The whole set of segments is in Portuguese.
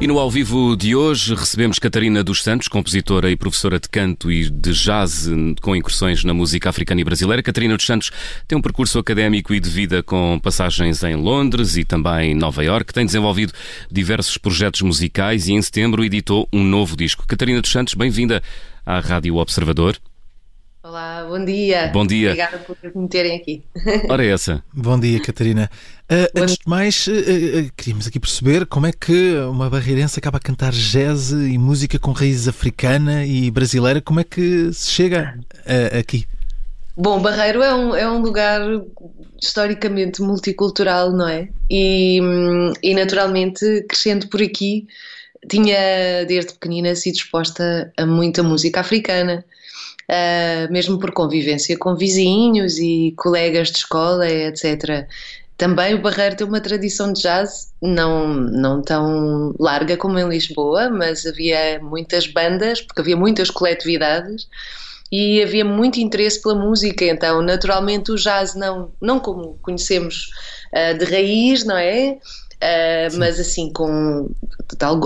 E no ao vivo de hoje recebemos Catarina dos Santos, compositora e professora de canto e de jazz com incursões na música africana e brasileira. Catarina dos Santos tem um percurso académico e de vida com passagens em Londres e também Nova York. Tem desenvolvido diversos projetos musicais e em setembro editou um novo disco. Catarina dos Santos, bem-vinda à Rádio Observador. Olá, bom dia. Bom dia. Obrigada por me terem aqui. Ora, é essa. Bom dia, Catarina. Uh, antes de mais, uh, uh, queríamos aqui perceber como é que uma barreirense acaba a cantar jazz e música com raiz africana e brasileira. Como é que se chega aqui? Bom, Barreiro é um, é um lugar historicamente multicultural, não é? E, e naturalmente, crescendo por aqui, tinha desde pequenina sido exposta a muita música africana uh, mesmo por convivência com vizinhos e colegas de escola, etc. Também o Barreiro tem uma tradição de jazz, não, não tão larga como em Lisboa, mas havia muitas bandas, porque havia muitas coletividades e havia muito interesse pela música, então naturalmente o jazz não, não como conhecemos uh, de raiz, não é? Uh, mas assim, com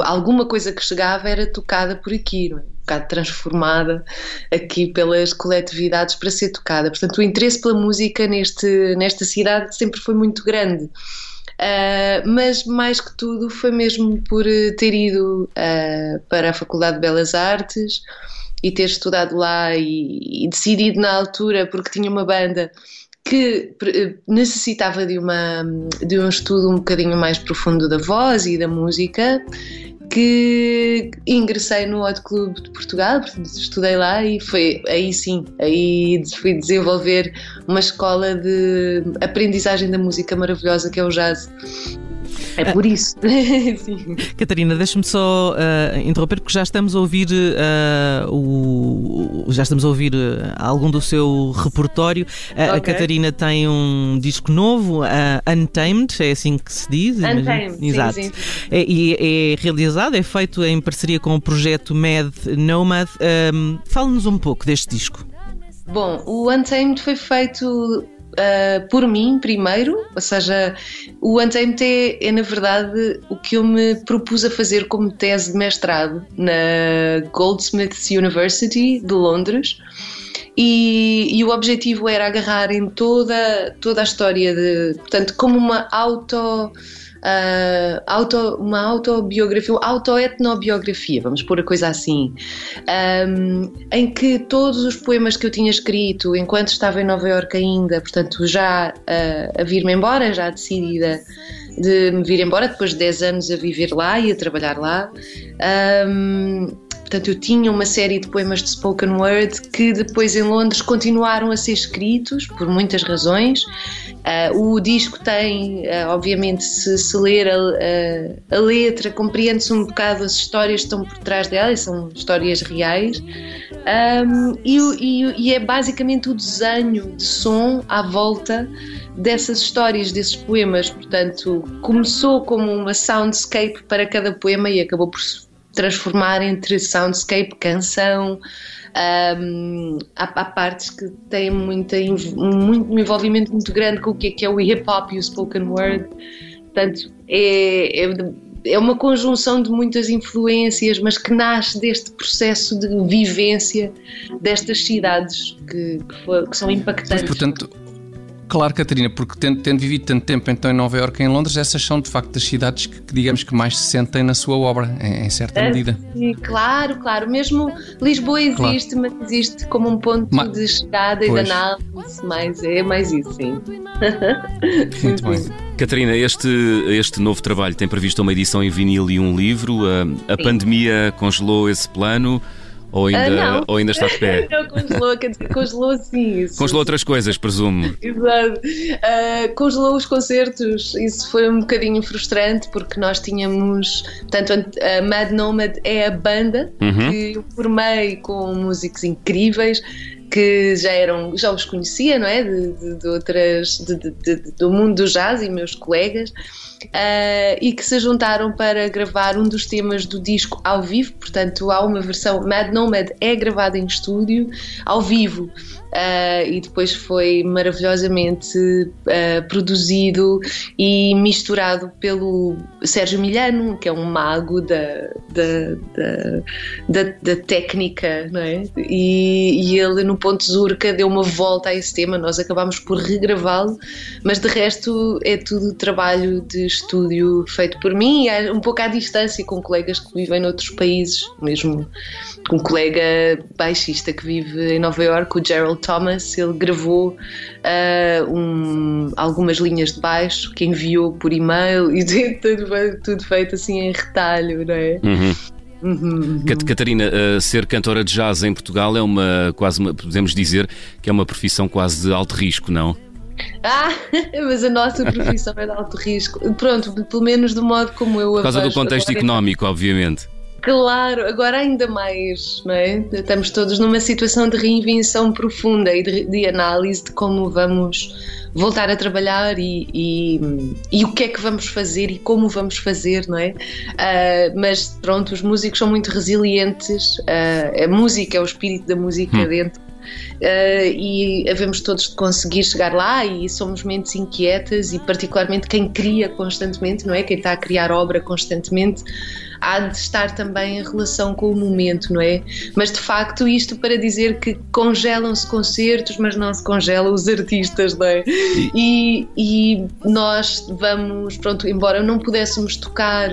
alguma coisa que chegava era tocada por aqui, não é? Bocado transformada aqui pelas coletividades para ser tocada. Portanto, o interesse pela música neste, nesta cidade sempre foi muito grande. Uh, mas mais que tudo foi mesmo por ter ido uh, para a Faculdade de Belas Artes e ter estudado lá e, e decidido na altura, porque tinha uma banda que eh, necessitava de, uma, de um estudo um bocadinho mais profundo da voz e da música, que ingressei no Hot Club de Portugal, estudei lá e foi aí sim, aí fui desenvolver uma escola de aprendizagem da música maravilhosa que é o jazz. É por isso. Catarina, deixa-me só uh, interromper, porque já estamos a ouvir uh, o, já estamos a ouvir uh, algum do seu repertório. Okay. A Catarina tem um disco novo, Untamed, é assim que se diz? Untamed, Exato. Sim, sim. É, e é, realizado, é feito em parceria com o projeto Mad Nomad. Um, Fale-nos um pouco deste disco. Bom, o Untamed foi feito uh, por mim primeiro, ou seja, o ANTMT é na verdade o que eu me propus a fazer como tese de mestrado na Goldsmiths University de Londres. E, e, o objetivo era agarrar em toda, toda a história de, portanto, como uma auto uh, auto, uma autobiografia, autoetnobiografia, vamos pôr a coisa assim, um, em que todos os poemas que eu tinha escrito enquanto estava em Nova Iorque ainda, portanto já uh, a vir-me embora, já decidida de me vir embora, depois de 10 anos a viver lá e a trabalhar lá, um, Portanto, eu tinha uma série de poemas de spoken word que depois em Londres continuaram a ser escritos por muitas razões. Uh, o disco tem, uh, obviamente, se, se ler a, a, letra, compreende-se um bocado as histórias que estão por trás dela, são histórias reais. Um, e, e, e é basicamente o desenho de som à volta dessas histórias, desses poemas. Portanto, começou como uma soundscape para cada poema e acabou por transformar entre soundscape, canção. Um, há, há, partes que têm muita, muito, um envolvimento muito grande com o que é, que é o hip hop e o spoken word. Portanto, é, é, é uma conjunção de muitas influências, mas que nasce deste processo de vivência destas cidades que, que, for, que são impactantes. Mas, portanto, Claro, Catarina, porque tendo, tendo, vivido tanto tempo então em Nova Iorque e em Londres, essas são de facto as cidades que, que digamos que mais se sentem na sua obra, em, em certa é, medida. Sim, claro, claro. Mesmo Lisboa existe, claro. mas existe como um ponto Ma de chegada pois. e de análise, mais, é mais isso, sim. Muito bem. Catarina, este, este novo trabalho tem previsto uma edição em vinil e um livro. A, a pandemia congelou esse plano. Ou ainda, uh, ou ainda está de pé? não, congelou, quer dizer, congelou sim. Isso. Congelou outras coisas, presumo. Exato. Uh, congelou os concertos, isso foi um bocadinho frustrante porque nós tínhamos. Portanto, a Mad Nomad é a banda uhum. que eu formei com músicos incríveis que já eram, já os conhecia, não é? De, de, de outras, de, do mundo do jazz e meus colegas, uh, e que se juntaram para gravar um dos temas do disco ao vivo. Portanto, há uma versão Mad Nomad é gravada em estúdio, ao vivo. uh, e depois foi maravilhosamente uh, produzido e misturado pelo Sérgio Milhano, que é um mago da, da, da, da, da técnica, não é? E, e, ele no Ponte Zurca deu uma volta a esse tema, nós acabámos por regravá-lo, mas de resto é tudo trabalho de estúdio feito por mim, um pouco à distância com colegas que vivem noutros países, mesmo um colega baixista que vive em Nova York, o Gerald Thomas, ele gravou uh, um, algumas linhas de baixo que enviou por e-mail e tudo, tudo feito assim em retalho, não é? Uhum. Uhum, Catarina, uh, ser cantora de jazz em Portugal é uma, quase uma, podemos dizer que é uma profissão quase de alto risco, não? Ah, mas a nossa profissão é de alto risco. Pronto, pelo menos do modo como eu a Por causa do contexto Agora, económico, obviamente. Claro, agora ainda mais, não é? Estamos todos numa situação de reinvenção profunda e de, de análise de como vamos voltar a trabalhar e, e, e, o que é que vamos fazer e como vamos fazer, não é? Uh, mas pronto, os músicos são muito resilientes, uh, a música é o espírito da música hum. dentro. Uh, e havemos todos de conseguir chegar lá e somos mentes inquietas e particularmente quem cria constantemente, não é? Quem está a criar obra constantemente há de estar também em relação com o momento, não é? Mas de facto, isto para dizer que congelam-se concertos, mas não se congelam os artistas, não é? E, e nós vamos, pronto, embora não pudéssemos tocar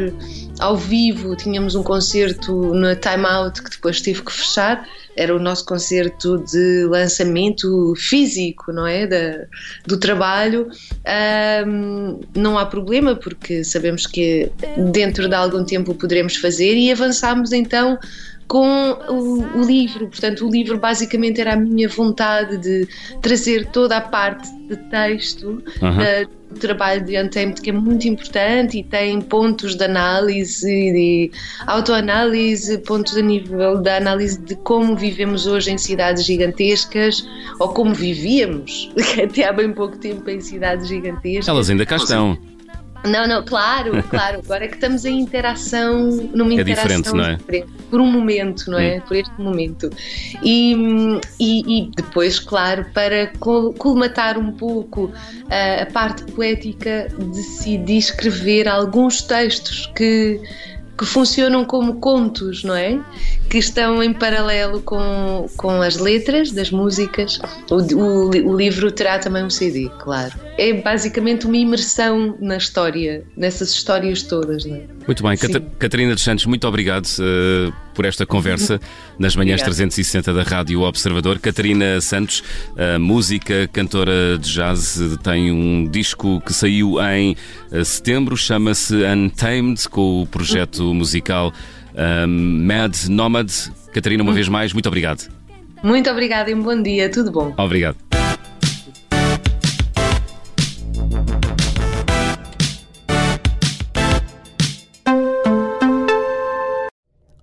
ao vivo, tínhamos um concerto na Time Out que depois tive que fechar era o nosso concerto de lançamento físico, não é? Da, do trabalho. Um, não há problema, porque sabemos que dentro de algum tempo poderemos fazer e avançamos então com o, o, livro. Portanto, o livro basicamente era a minha vontade de trazer toda a parte de texto uhum. da, do trabalho de Untamed, que é muito importante e tem pontos de análise, de autoanálise, pontos a nível da análise de como vivemos hoje em cidades gigantescas ou como vivíamos até há bem pouco tempo em cidades gigantescas. Elas ainda cá estão. Não, não, claro, claro. Agora é que estamos em interação, numa é interação diferente, não é? por um momento, não é? Hum. Por este momento. E, e, e, depois, claro, para colmatar um pouco a, a parte poética, decidi escrever alguns textos que que funcionam como contos, não é? Que estão em paralelo com, com as letras das músicas. O, o, o livro terá também um CD, claro. É basicamente uma imersão na história, nessas histórias todas, não é? Muito bem, Cat Catarina dos Santos, muito obrigado uh, por esta conversa nas manhãs 360 da Rádio Observador. Catarina Santos, uh, música, cantora de jazz, tem um disco que saiu em uh, setembro, chama-se Untamed, com o projeto musical Mad Nomad. Catarina, uma vez mais, muito obrigado. Muito obrigada e um bom dia, tudo bom. Obrigado.